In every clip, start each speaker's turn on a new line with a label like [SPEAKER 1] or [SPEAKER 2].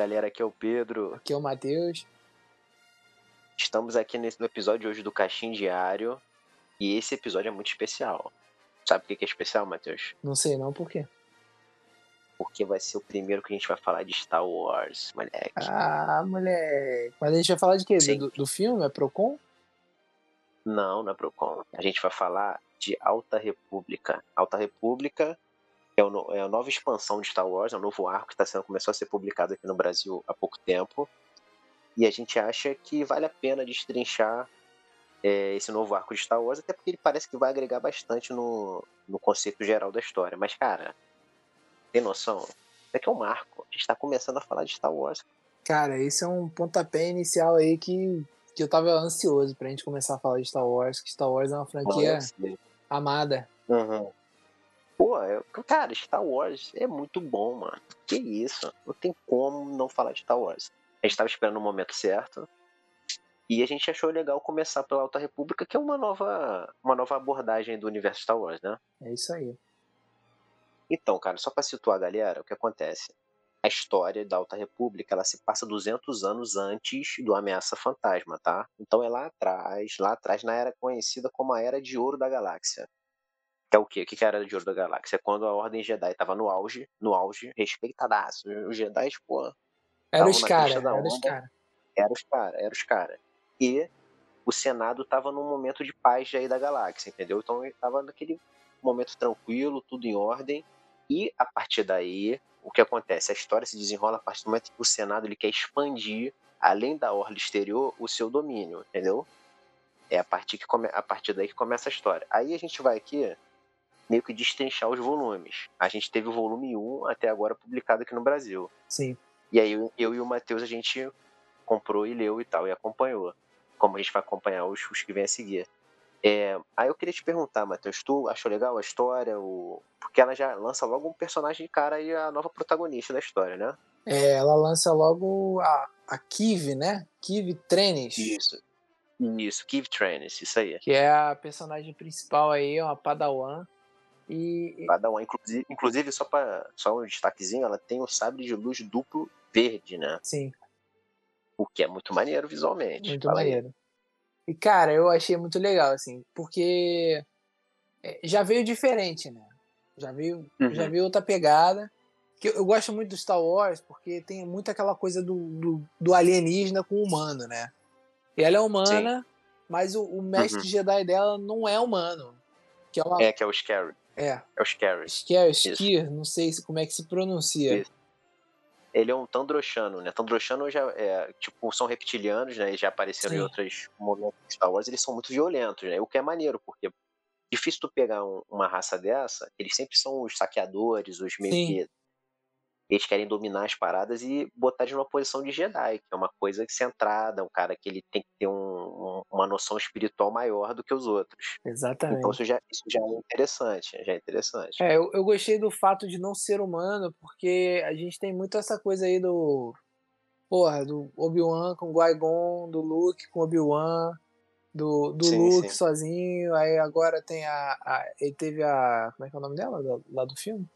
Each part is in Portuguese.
[SPEAKER 1] galera, aqui é o Pedro.
[SPEAKER 2] Aqui é o Matheus.
[SPEAKER 1] Estamos aqui nesse, no episódio hoje do Caixinho Diário. E esse episódio é muito especial. Sabe por que é especial, Matheus?
[SPEAKER 2] Não sei não, por quê?
[SPEAKER 1] Porque vai ser o primeiro que a gente vai falar de Star Wars, moleque.
[SPEAKER 2] Ah, moleque. Mas a gente vai falar de quê? Do, do filme? É Procon?
[SPEAKER 1] Não, não é Procon. A gente vai falar de Alta República. Alta República é, o, é a nova expansão de Star Wars, é um novo arco que tá sendo, começou a ser publicado aqui no Brasil há pouco tempo. E a gente acha que vale a pena destrinchar é, esse novo arco de Star Wars, até porque ele parece que vai agregar bastante no, no conceito geral da história. Mas, cara, tem noção? Isso aqui é um marco. A gente tá começando a falar de Star Wars.
[SPEAKER 2] Cara, esse é um pontapé inicial aí que, que eu tava ansioso pra gente começar a falar de Star Wars, que Star Wars é uma franquia Nossa, amada.
[SPEAKER 1] Uhum. Pô, eu, cara, Star Wars é muito bom, mano. Que isso? Não tem como não falar de Star Wars. A gente tava esperando o momento certo. E a gente achou legal começar pela Alta República, que é uma nova, uma nova abordagem do universo Star Wars, né?
[SPEAKER 2] É isso aí.
[SPEAKER 1] Então, cara, só para situar a galera, o que acontece? A história da Alta República, ela se passa 200 anos antes do Ameaça Fantasma, tá? Então é lá atrás, lá atrás na era conhecida como a Era de Ouro da Galáxia. Que é o quê? O que é a Era de Ouro da Galáxia? É quando a Ordem Jedi tava no auge, no auge, respeitadaço. Os Jedi, pô...
[SPEAKER 2] Era os caras, era os caras.
[SPEAKER 1] Era os caras, era os caras. E o Senado tava num momento de paz aí da galáxia, entendeu? Então ele tava naquele momento tranquilo, tudo em ordem. E a partir daí, o que acontece? A história se desenrola a partir do momento que o Senado ele quer expandir, além da orla exterior, o seu domínio, entendeu? É a partir, que come... a partir daí que começa a história. Aí a gente vai aqui meio que destrinchar os volumes. A gente teve o volume 1 até agora publicado aqui no Brasil.
[SPEAKER 2] Sim.
[SPEAKER 1] E aí eu, eu e o Matheus a gente comprou e leu e tal, e acompanhou. Como a gente vai acompanhar os, os que vêm a seguir. É, aí eu queria te perguntar, Matheus, tu achou legal a história? O... Porque ela já lança logo um personagem de cara e a nova protagonista da história, né?
[SPEAKER 2] É, ela lança logo a, a Kiv, né? Kiv Trenis.
[SPEAKER 1] Isso. Isso, Kiv Trenis, isso aí.
[SPEAKER 2] Que é a personagem principal aí, uma Padawan. E...
[SPEAKER 1] Padawan, inclusive, inclusive só, pra, só um destaquezinho, ela tem o sabre de luz duplo verde, né?
[SPEAKER 2] Sim.
[SPEAKER 1] O que é muito maneiro visualmente.
[SPEAKER 2] Muito Fala maneiro. Aí. E, cara, eu achei muito legal, assim, porque é, já veio diferente, né? Já veio, uhum. já veio outra pegada. Que eu, gosto muito do Star Wars porque tem muito aquela coisa do, do, do alienígena com o humano, né? E ela é humana, Sim. mas o, o mestre uhum. Jedi dela não é humano.
[SPEAKER 1] Que é, uma... é, que é o Scary.
[SPEAKER 2] É.
[SPEAKER 1] É o Scary.
[SPEAKER 2] Scary, Skir, não sei como é que se pronuncia. Isso
[SPEAKER 1] ele é um Tandroshano, né? Tandroshano já é, tipo, são reptilianos, né? Eles já apareceram Sim. em outros momentos de Star Wars, eles são muito violentos, né? O que é maneiro, porque difícil tu pegar um, uma raça dessa, eles sempre são os saqueadores, os meio eles querem dominar as paradas e botar de uma posição de Jedi, que é uma coisa centrada, um cara que ele tem que ter um, um, uma noção espiritual maior do que os outros.
[SPEAKER 2] Exatamente.
[SPEAKER 1] Então isso já, isso já é interessante, já é interessante.
[SPEAKER 2] É, eu, eu gostei do fato de não ser humano, porque a gente tem muito essa coisa aí do porra, do Obi-Wan com Qui-Gon, do Luke com Obi-Wan, do, do sim, Luke sim. sozinho, aí agora tem a, a, ele teve a, como é que é o nome dela, lá do filme?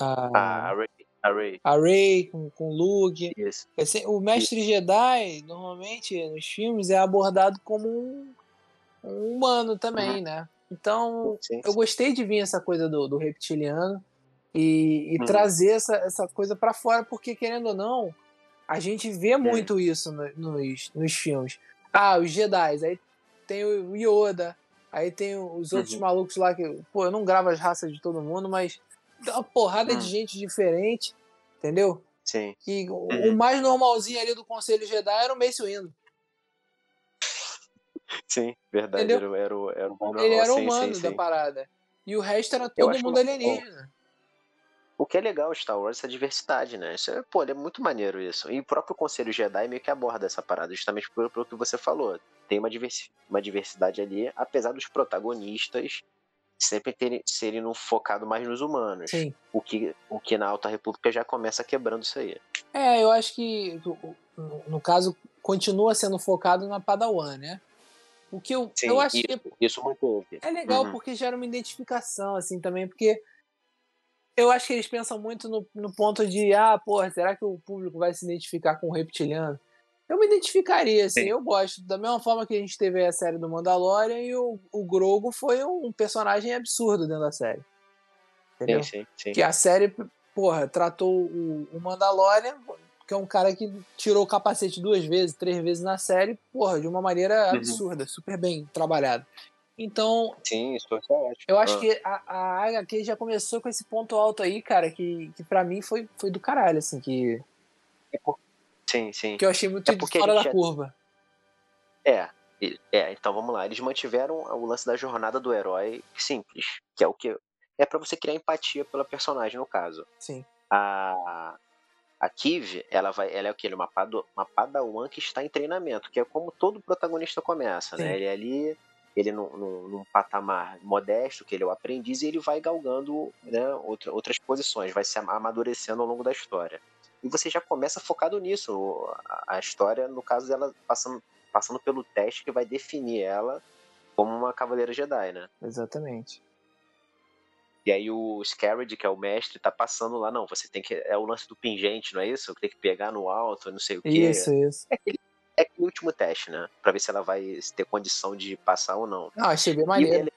[SPEAKER 1] A, a Ray. A Ray,
[SPEAKER 2] a Ray com, com Luke.
[SPEAKER 1] Isso.
[SPEAKER 2] O mestre Isso. Jedi, normalmente, nos filmes, é abordado como um, um humano também, uhum. né? Então, sim, sim. eu gostei de vir essa coisa do, do reptiliano e, e uhum. trazer essa, essa coisa para fora, porque, querendo ou não, a gente vê muito isso no, nos, nos filmes. Ah, os Jedi, aí tem o Yoda, aí tem os outros uhum. malucos lá que, pô, eu não gravo as raças de todo mundo, mas uma porrada hum. de gente diferente, entendeu?
[SPEAKER 1] Sim.
[SPEAKER 2] E o, uhum. o mais normalzinho ali do Conselho Jedi era o Mace Windu.
[SPEAKER 1] Sim, verdade. Entendeu? Era, era, era o
[SPEAKER 2] humano. Ele era humano sim, da sim. parada. E o resto era todo mundo alienígena.
[SPEAKER 1] O que é legal Star Wars é essa diversidade, né? Isso é, pô, é muito maneiro isso. E o próprio Conselho Jedi meio que aborda essa parada, justamente pelo, pelo que você falou. Tem uma, diversi uma diversidade ali, apesar dos protagonistas sempre terem, serem no, focado mais nos humanos.
[SPEAKER 2] Sim.
[SPEAKER 1] O que, o que na Alta República já começa quebrando isso aí.
[SPEAKER 2] É, eu acho que, no caso, continua sendo focado na Padawan, né? O que eu,
[SPEAKER 1] Sim,
[SPEAKER 2] eu acho
[SPEAKER 1] isso,
[SPEAKER 2] que
[SPEAKER 1] isso muito
[SPEAKER 2] é legal uhum. porque gera uma identificação, assim, também, porque Eu acho que eles pensam muito no, no ponto de, ah, porra, será que o público vai se identificar com o reptiliano? Eu me identificaria, assim, Sim. eu gosto. Da mesma forma que a gente teve a série do Mandalorian e o, o Grogu foi um personagem absurdo dentro da série. Entendeu?
[SPEAKER 1] Sim, sim, sim.
[SPEAKER 2] Que a série, porra, tratou o, o Mandalorian, que é um cara que tirou o capacete duas vezes, três vezes na série, porra, de uma maneira uhum. absurda, uhum. super bem trabalhado. Então.
[SPEAKER 1] Sim, isso é ótimo.
[SPEAKER 2] Eu acho ah. que a, a HQ já começou com esse ponto alto aí, cara, que, que pra mim foi, foi do caralho, assim, que.
[SPEAKER 1] É por... Sim, sim.
[SPEAKER 2] Que eu achei muito é fora da já... curva.
[SPEAKER 1] É, é, então vamos lá. Eles mantiveram o lance da jornada do herói simples, que é o que. É para você criar empatia pela personagem, no caso.
[SPEAKER 2] Sim.
[SPEAKER 1] A, a Kiv, ela vai, ela é o que? Uma, pado, uma padawan que está em treinamento, que é como todo protagonista começa, né? Sim. né? Ele é ali ele num, num, num, patamar modesto, que ele é o aprendiz, e ele vai galgando né, outra, outras posições, vai se amadurecendo ao longo da história. E você já começa focado nisso. A, a história, no caso dela, passando, passando pelo teste que vai definir ela como uma Cavaleira Jedi, né?
[SPEAKER 2] Exatamente.
[SPEAKER 1] E aí o Scarred, que é o mestre, tá passando lá, não, você tem que. É o lance do pingente, não é isso? Tem que pegar no alto, não sei o quê.
[SPEAKER 2] Isso, isso.
[SPEAKER 1] É aquele é o último teste, né? Pra ver se ela vai ter condição de passar ou não.
[SPEAKER 2] Ah, achei bem maneiro.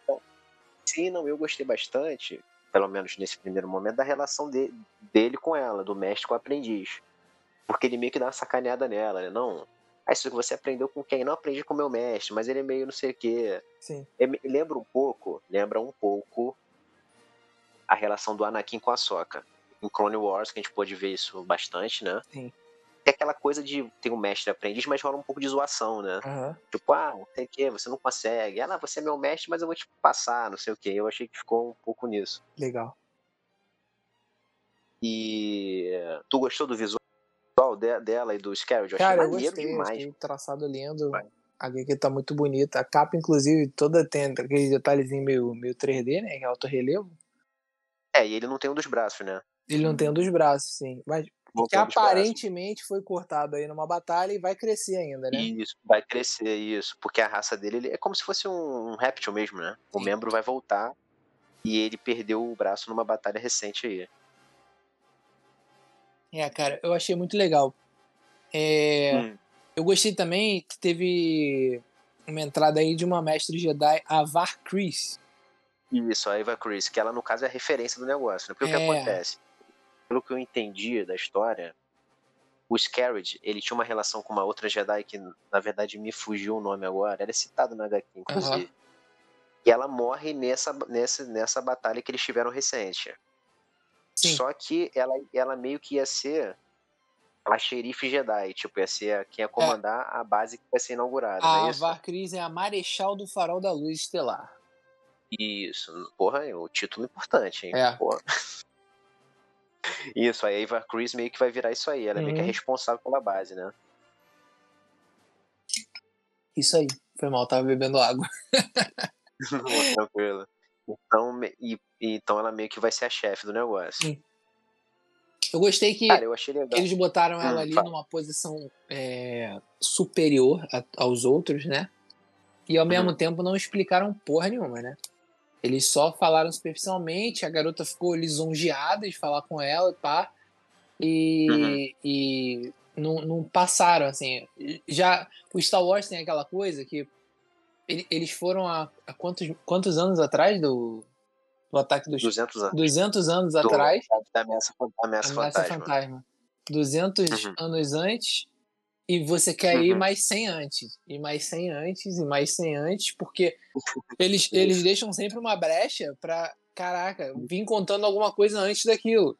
[SPEAKER 1] Sim, não, eu gostei bastante, pelo menos nesse primeiro momento, da relação de, dele com ela, do mestre com o aprendiz. Porque ele meio que dá uma sacaneada nela, né? Não, ah, isso que você aprendeu com quem? Não aprendi com o meu mestre, mas ele é meio não sei o quê.
[SPEAKER 2] Sim.
[SPEAKER 1] lembra um pouco, lembra um pouco a relação do Anakin com a Soca. Em Clone Wars, que a gente pôde ver isso bastante, né?
[SPEAKER 2] Sim
[SPEAKER 1] é aquela coisa de ter um mestre aprendiz, mas rola um pouco de zoação, né?
[SPEAKER 2] Uhum.
[SPEAKER 1] Tipo, ah, o que, você não consegue. Ah, você é meu mestre, mas eu vou te passar, não sei o que. Eu achei que ficou um pouco nisso.
[SPEAKER 2] Legal.
[SPEAKER 1] E tu gostou do visual dela e do Scarlet?
[SPEAKER 2] Eu Cara, eu gostei, demais. Achei traçado lindo. Vai. A HQ tá muito bonita. A capa, inclusive, toda tem aquele detalhezinho meio, meio 3D, né? É alto relevo.
[SPEAKER 1] É, e ele não tem um dos braços, né?
[SPEAKER 2] Ele não tem um dos braços, sim. Mas que aparentemente foi cortado aí numa batalha e vai crescer ainda, né?
[SPEAKER 1] Isso, vai crescer, isso. Porque a raça dele é como se fosse um, um réptil mesmo, né? Sim. O membro vai voltar e ele perdeu o braço numa batalha recente aí.
[SPEAKER 2] É, cara, eu achei muito legal. É, hum. Eu gostei também que teve uma entrada aí de uma mestre Jedi, a Var Chris.
[SPEAKER 1] Isso, a Eva Chris, que ela no caso é a referência do negócio, né? Porque é. o que é. acontece? Pelo que eu entendi da história, o Scarred, ele tinha uma relação com uma outra Jedi que, na verdade, me fugiu o nome agora. Ela é citado na HQ, inclusive. Uhum. E ela morre nessa, nessa, nessa batalha que eles tiveram recente. Sim. Só que ela, ela meio que ia ser a xerife Jedi, tipo, ia ser quem ia é. comandar é. a base que vai ser inaugurada. A
[SPEAKER 2] é Varkris é a Marechal do Farol da Luz Estelar.
[SPEAKER 1] Isso, porra, é o título importante, hein?
[SPEAKER 2] É.
[SPEAKER 1] Porra. Isso, a Ava Cruz meio que vai virar isso aí. Ela é meio que é responsável pela base, né?
[SPEAKER 2] Isso aí. Foi mal, tava bebendo água.
[SPEAKER 1] Tranquilo. Então, e, então ela meio que vai ser a chefe do negócio. Sim.
[SPEAKER 2] Eu gostei que
[SPEAKER 1] Cara, eu
[SPEAKER 2] eles botaram ela hum, ali fala. numa posição é, superior a, aos outros, né? E ao uhum. mesmo tempo não explicaram porra nenhuma, né? Eles só falaram superficialmente, a garota ficou lisonjeada de falar com ela, pá, e, uhum. e não, não, passaram, assim. Já o Star Wars tem aquela coisa que eles foram há, há quantos, quantos anos atrás do, do ataque dos...
[SPEAKER 1] 200 anos.
[SPEAKER 2] 200 anos do, atrás.
[SPEAKER 1] Da ameaça, ameaça, ameaça fantasma. fantasma.
[SPEAKER 2] 200 uhum. anos antes e você quer uhum. ir mais 100 antes, e mais 100 antes, e mais 100 antes, porque eles, eles deixam sempre uma brecha pra, caraca, vir contando alguma coisa antes daquilo.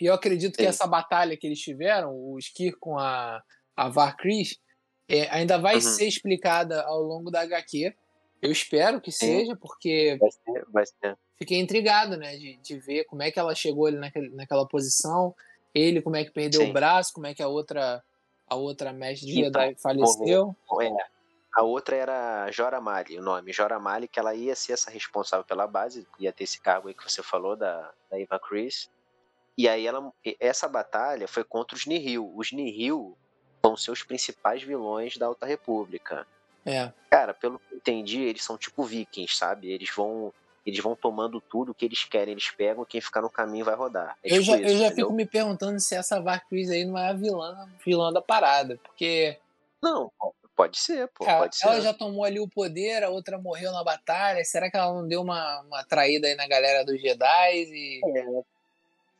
[SPEAKER 2] E eu acredito que essa batalha que eles tiveram, o Skir com a, a Varkris, é, ainda vai uhum. ser explicada ao longo da HQ. Eu espero que seja, porque
[SPEAKER 1] vai ser, vai ser.
[SPEAKER 2] fiquei intrigado, né, de, de ver como é que ela chegou ali naquele, naquela posição, ele como é que perdeu Sim. o braço, como é que a outra a outra mestre então, Jedi faleceu.
[SPEAKER 1] É, a outra era Jora Mali, o nome. Jora Mali, que ela ia ser essa responsável pela base, ia ter esse cargo aí que você falou da, da Eva Chris. E aí ela, essa batalha foi contra os Nihil. Os Nihil são seus principais vilões da Alta República.
[SPEAKER 2] É.
[SPEAKER 1] Cara, pelo que eu entendi, eles são tipo vikings, sabe? Eles vão eles vão tomando tudo que eles querem, eles pegam, quem ficar no caminho vai rodar.
[SPEAKER 2] É eu, tipo já, isso, eu já fico me perguntando se essa Valkyrie aí não é a vilã, vilã da parada, porque.
[SPEAKER 1] Não, pode ser, pô, ela, pode ser.
[SPEAKER 2] Ela já tomou ali o poder, a outra morreu na batalha. Será que ela não deu uma, uma traída aí na galera dos Jedi? E...
[SPEAKER 1] É.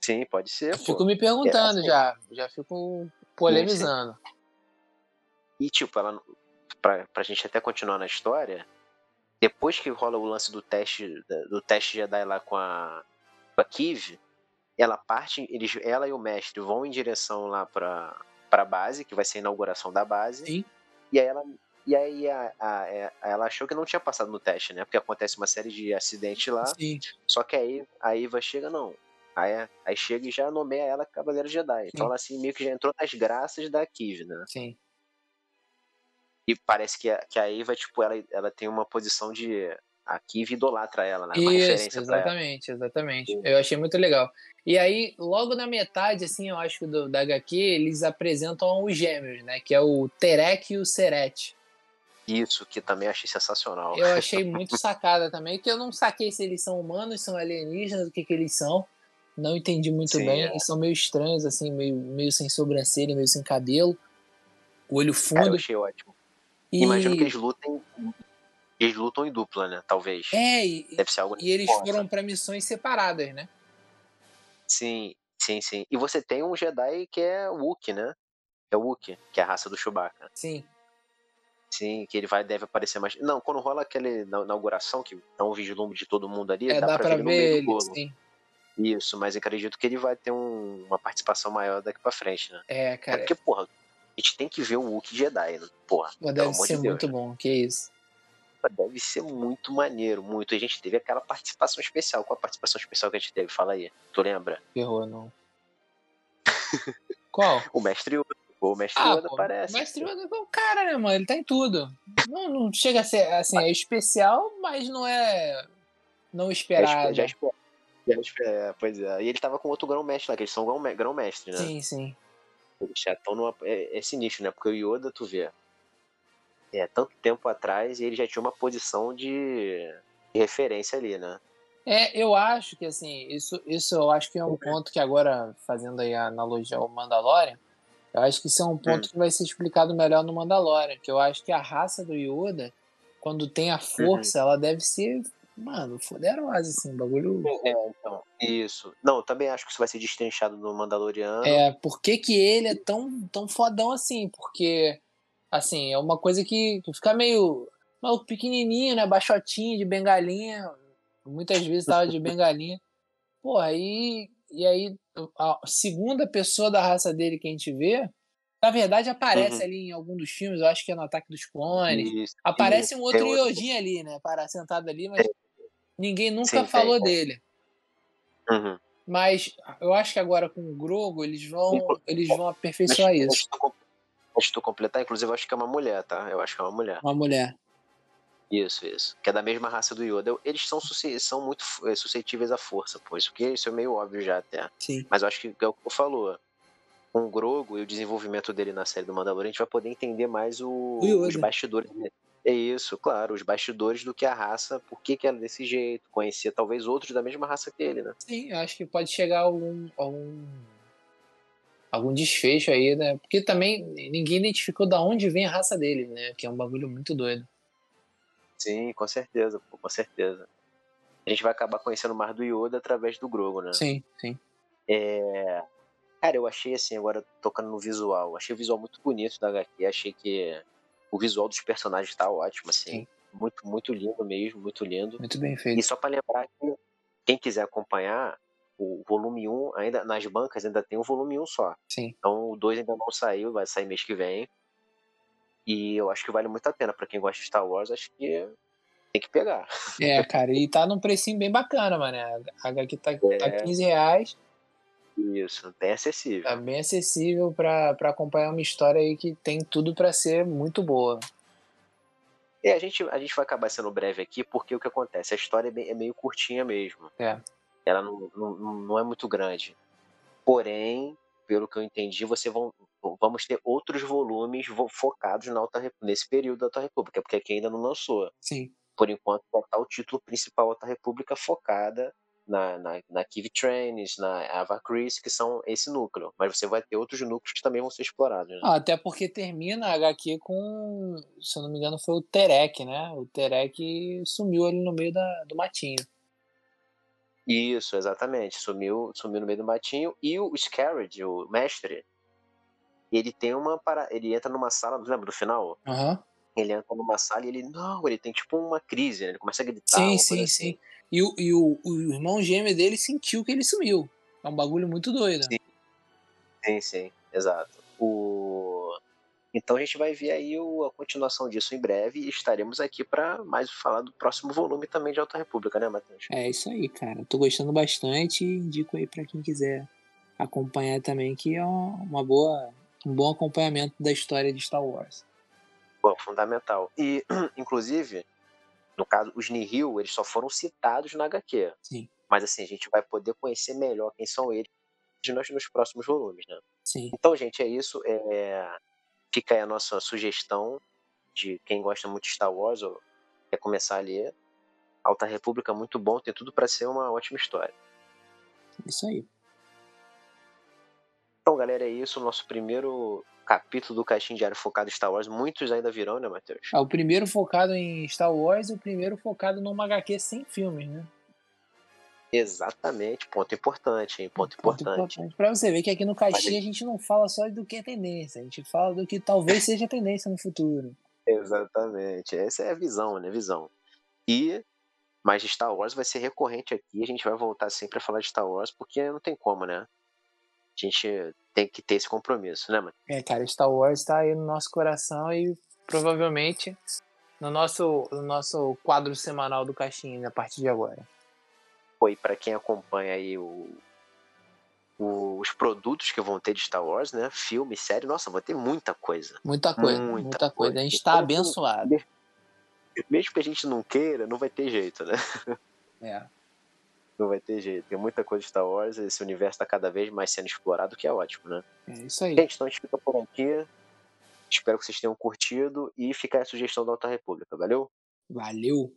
[SPEAKER 1] Sim, pode ser.
[SPEAKER 2] Pô. Fico me perguntando é, já, já fico polemizando.
[SPEAKER 1] E tipo, ela, pra, pra gente até continuar na história, depois que rola o lance do teste do teste Jedi lá com a, com a Kiv, ela parte, eles, ela e o mestre vão em direção lá para para base, que vai ser a inauguração da base.
[SPEAKER 2] Sim.
[SPEAKER 1] E aí ela e aí a, a, a, ela achou que não tinha passado no teste, né? Porque acontece uma série de acidentes lá.
[SPEAKER 2] Sim.
[SPEAKER 1] Só que aí a Iva chega, não. Aí, aí chega e já nomeia ela Cavaleiro Jedi. Sim. Então ela assim meio que já entrou nas graças da Kiv, né?
[SPEAKER 2] Sim.
[SPEAKER 1] E parece que a, que a Eva, tipo, ela, ela tem uma posição de. A Kiv idolatra ela, né?
[SPEAKER 2] Uma Isso, exatamente, exatamente. Eu achei muito legal. E aí, logo na metade, assim, eu acho, do, da HQ, eles apresentam os gêmeos, né? Que é o Terek e o Seret.
[SPEAKER 1] Isso, que também achei sensacional.
[SPEAKER 2] Eu achei muito sacada também, que eu não saquei se eles são humanos, são alienígenas, o que que eles são. Não entendi muito Sim, bem. É. Eles são meio estranhos, assim, meio, meio sem sobrancelha, meio sem cabelo. Olho fundo. Cara, eu
[SPEAKER 1] achei ótimo. E... Imagino que eles lutem. Eles lutam em dupla, né? Talvez.
[SPEAKER 2] É, e, Deve ser algo e eles foram para missões separadas, né?
[SPEAKER 1] Sim, sim, sim. E você tem um Jedi que é o Wookie, né? É o Wookie, que é a raça do Chewbacca.
[SPEAKER 2] Sim.
[SPEAKER 1] Sim, que ele vai deve aparecer mais. Não, quando rola aquele na inauguração, que dá um vislumbre de todo mundo ali,
[SPEAKER 2] é, dá, dá pra, pra ver, ver ele, sim.
[SPEAKER 1] Isso, mas acredito que ele vai ter um, uma participação maior daqui pra frente, né?
[SPEAKER 2] É, cara.
[SPEAKER 1] É porque, porra, a gente tem que ver o Wookiee Jedi, né? Porra.
[SPEAKER 2] Mas deve ser de muito bom, que isso.
[SPEAKER 1] Deve ser muito maneiro, muito. A gente teve aquela participação especial. Qual a participação especial que a gente teve? Fala aí. Tu lembra?
[SPEAKER 2] Errou, não. Qual?
[SPEAKER 1] o Mestre Yoda. O Mestre ah, Yoda pô, aparece.
[SPEAKER 2] O Mestre Yoda é o cara, né, mano? Ele tá em tudo. Não, não chega a ser, assim, é especial, mas não é não esperado.
[SPEAKER 1] Já, já, já, é, pois é. E ele tava com outro grão-mestre lá, que eles são grão-mestre, né?
[SPEAKER 2] Sim, sim.
[SPEAKER 1] Eles já estão numa. É, é sinistro, né? Porque o Yoda, tu vê. É, tanto tempo atrás e ele já tinha uma posição de, de referência ali, né?
[SPEAKER 2] É, eu acho que assim, isso, isso eu acho que é um ponto que agora, fazendo aí a analogia ao Mandalorian, eu acho que isso é um ponto hum. que vai ser explicado melhor no Mandalorian, que eu acho que a raça do Yoda, quando tem a força, uhum. ela deve ser mano, foderosa, assim, bagulho.
[SPEAKER 1] É, então, isso. Não, eu também acho que isso vai ser destrinchado no Mandaloriano.
[SPEAKER 2] É, por que, que ele é tão, tão fodão assim? Porque, assim, é uma coisa que, que fica meio. Maluco pequenininho, né? Baixotinho, de bengalinha. Muitas vezes tava de bengalinha. Pô, aí. E aí, a segunda pessoa da raça dele que a gente vê na verdade, aparece uhum. ali em algum dos filmes, eu acho que é no Ataque dos Clones. Isso, aparece isso. um outro Yodin ali, né? Para, sentado ali, mas ninguém nunca Sim, falou tem, dele.
[SPEAKER 1] Uhum.
[SPEAKER 2] Mas eu acho que agora com o Grogo eles vão, eles vão aperfeiçoar
[SPEAKER 1] deixa,
[SPEAKER 2] isso.
[SPEAKER 1] Deixa eu completar, inclusive eu acho que é uma mulher, tá? Eu acho que é uma mulher.
[SPEAKER 2] Uma mulher.
[SPEAKER 1] Isso, isso. Que é da mesma raça do Yoda. Eles são, são muito é, suscetíveis à força, pô. Isso, que, isso é meio óbvio já até.
[SPEAKER 2] Sim.
[SPEAKER 1] Mas eu acho que é o que eu falou com o Grogo e o desenvolvimento dele na série do Mandalorian, a gente vai poder entender mais o, os bastidores dele. É isso, claro, os bastidores do que a raça, por que, é desse jeito, conhecer talvez outros da mesma raça que ele, né?
[SPEAKER 2] Sim, eu acho que pode chegar a algum, algum, algum desfecho aí, né? Porque também ninguém identificou da onde vem a raça dele, né? Que é um bagulho muito doido.
[SPEAKER 1] Sim, com certeza, pô, com certeza. A gente vai acabar conhecendo mais do Yoda através do Grogo, né?
[SPEAKER 2] Sim, sim.
[SPEAKER 1] É... Cara, eu achei assim, agora tocando no visual, achei o visual muito bonito da HQ, achei que o visual dos personagens tá ótimo, assim. Sim. Muito, muito lindo mesmo, muito lindo.
[SPEAKER 2] Muito bem feito.
[SPEAKER 1] E só para lembrar que quem quiser acompanhar, o volume 1, ainda nas bancas ainda tem o volume 1 só.
[SPEAKER 2] Sim.
[SPEAKER 1] Então o 2 ainda não saiu, vai sair mês que vem. E eu acho que vale muito a pena para quem gosta de Star Wars, acho que tem que pegar.
[SPEAKER 2] É, cara, e tá num precinho bem bacana, mano. A HQ tá, tá é. tá 15 reais.
[SPEAKER 1] Isso, bem acessível.
[SPEAKER 2] Tá bem acessível para acompanhar uma história aí que tem tudo para ser muito boa.
[SPEAKER 1] É, a gente, a gente vai acabar sendo breve aqui, porque o que acontece? A história é, bem, é meio curtinha mesmo.
[SPEAKER 2] É.
[SPEAKER 1] Ela não, não, não é muito grande. Porém, pelo que eu entendi, você vão, vamos ter outros volumes focados na Alta nesse período da Alta República, porque aqui ainda não lançou.
[SPEAKER 2] Sim.
[SPEAKER 1] por enquanto, botar o título principal Alta República focada na, na, na Kiv Trains, na Ava Chris, que são esse núcleo. Mas você vai ter outros núcleos que também vão ser explorados. Né?
[SPEAKER 2] Ah, até porque termina a HQ com, se eu não me engano, foi o Terek, né? O Terek sumiu ali no meio da, do matinho.
[SPEAKER 1] Isso, exatamente. Sumiu, sumiu no meio do matinho. E o Scarred, o mestre, ele tem uma para ele entra numa sala, lembra do final?
[SPEAKER 2] Uhum.
[SPEAKER 1] Ele entra numa sala e ele não, ele tem tipo uma crise, né? Ele começa a gritar.
[SPEAKER 2] Sim, sim, assim. sim. E, o, e o, o irmão gêmeo dele sentiu que ele sumiu. É um bagulho muito doido.
[SPEAKER 1] Sim, sim, sim exato. O... Então a gente vai ver aí o, a continuação disso em breve e estaremos aqui para mais falar do próximo volume também de Alta República, né, Matheus?
[SPEAKER 2] É isso aí, cara. Tô gostando bastante e indico aí para quem quiser acompanhar também, que é uma boa, um bom acompanhamento da história de Star Wars.
[SPEAKER 1] Bom, fundamental. E, inclusive, no caso, os Nihil, eles só foram citados na HQ.
[SPEAKER 2] Sim.
[SPEAKER 1] Mas assim, a gente vai poder conhecer melhor quem são eles nos, nos próximos volumes, né?
[SPEAKER 2] Sim.
[SPEAKER 1] Então, gente, é isso. É... Fica aí a nossa sugestão de quem gosta muito de Star Wars ou quer começar a ler. Alta República muito bom, tem tudo para ser uma ótima história.
[SPEAKER 2] Isso aí.
[SPEAKER 1] Então, galera, é isso. Nosso primeiro capítulo do Caixinho Diário focado em Star Wars. Muitos ainda virão, né, Matheus?
[SPEAKER 2] Ah, o primeiro focado em Star Wars e o primeiro focado numa HQ sem filmes, né?
[SPEAKER 1] Exatamente, ponto importante, hein? Ponto, ponto importante. importante.
[SPEAKER 2] Pra você ver que aqui no Caixinha a gente não fala só do que é tendência, a gente fala do que talvez seja tendência no futuro.
[SPEAKER 1] Exatamente, essa é a visão, né? Visão. E mas Star Wars vai ser recorrente aqui, a gente vai voltar sempre a falar de Star Wars, porque não tem como, né? A gente tem que ter esse compromisso, né, mano?
[SPEAKER 2] É, cara, Star Wars tá aí no nosso coração e provavelmente no nosso, no nosso quadro semanal do Caixinha a partir de agora.
[SPEAKER 1] Foi para quem acompanha aí o, o, os produtos que vão ter de Star Wars, né? Filme, série, nossa, vai ter muita coisa.
[SPEAKER 2] Muita coisa, muita, muita coisa. coisa. A gente tá então, abençoado.
[SPEAKER 1] Mesmo que a gente não queira, não vai ter jeito, né?
[SPEAKER 2] É.
[SPEAKER 1] Não vai ter jeito. Tem muita coisa de Star Wars, esse universo está cada vez mais sendo explorado, que é ótimo, né?
[SPEAKER 2] É isso aí.
[SPEAKER 1] Gente, então a gente fica por aqui. Espero que vocês tenham curtido e fica a sugestão da Alta República. Valeu?
[SPEAKER 2] Valeu!